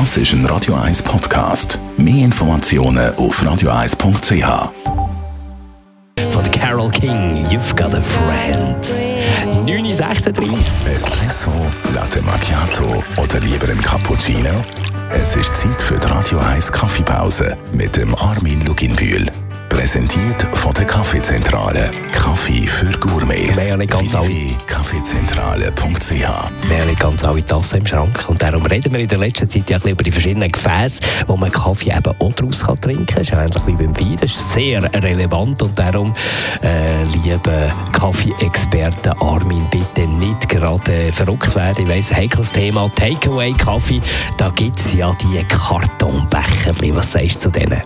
Das ist ein Radio 1 Podcast. Mehr Informationen auf radio1.ch. Von Carol King, You've Got a Friend. 9.36 Espresso, Latte Macchiato oder lieber ein Cappuccino? Es ist Zeit für die Radio 1 Kaffeepause mit dem Armin Luginbühl. Präsentiert von der Kaffeezentrale. Kaffee für Gourmets. Wir haben nicht ganz alle- www.kaffeezentrale.ch Wir haben nicht ganz alle Tassen im Schrank und darum reden wir in der letzten Zeit ja ein bisschen über die verschiedenen Gefäße, wo man Kaffee eben auch daraus kann trinken kann. Das ist ähnlich wie beim Wein. Das ist sehr relevant und darum, äh, liebe Kaffee-Experten, Armin, bitte nicht gerade verrückt werden. Ich weiss, ein heikles Thema, Takeaway-Kaffee, da gibt es ja die Kartonbecherli. Was sagst du zu denen?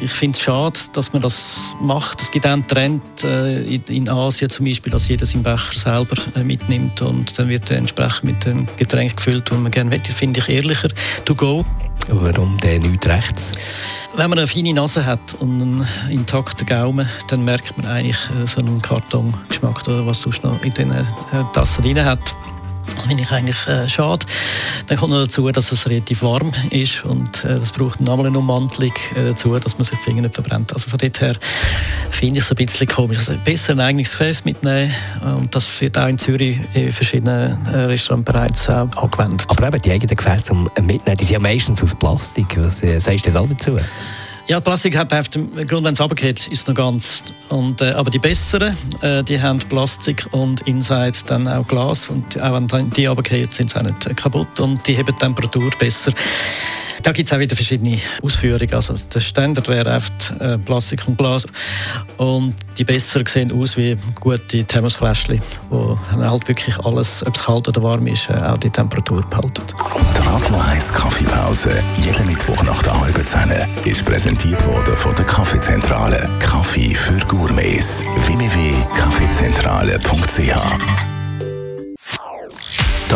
Ich finde es schade, dass man das macht. Es gibt einen Trend äh, in, Asien zum Beispiel, dass jeder seinen Becher selber äh, mitnimmt und dann wird er entsprechend mit dem Getränk gefüllt, das man gerne möchte. Finde ich ehrlicher. To go. Warum der nicht rechts? Wenn man eine feine Nase hat und einen intakten Gaumen, dann merkt man eigentlich äh, so einen Kartongeschmack, oder was sonst noch in diesen Tassen drin hat. Das finde ich eigentlich äh, schade. Dann kommt noch dazu, dass es relativ warm ist und äh, das braucht nochmal eine Ummantelung äh, dazu, dass man sich die Finger nicht verbrennt. Also von dort her finde ich es ein bisschen komisch. Also besser ein eigenes Gefäß mitnehmen und das wird auch in Zürich in verschiedenen äh, Restaurants bereits auch angewendet. Aber eben die eigenen Gefäße zum Mitnehmen, die sind ja meistens aus Plastik. Was äh, sagst du dazu? Ja, Plastik hat auf dem Grund, wenn es runtergeht, ist noch ganz. Und, äh, aber die besseren, äh, die haben Plastik und inside dann auch Glas. Und auch wenn die runtergehen, sind sie auch nicht kaputt und die haben die Temperatur besser. Da gibt es auch wieder verschiedene Ausführungen. Also der Standard wäre oft äh, Plastik und Glas. Und die besseren sehen aus wie gute Thermosfläschchen, wo halt wirklich alles, ob es kalt oder warm ist, äh, auch die Temperatur behalten. Die Radio 1 Kaffeepause, jeden Mittwoch nach der halben Zehn, ist präsentiert worden von der Kaffeezentrale. Kaffee für Gourmets. www.kaffeezentrale.ch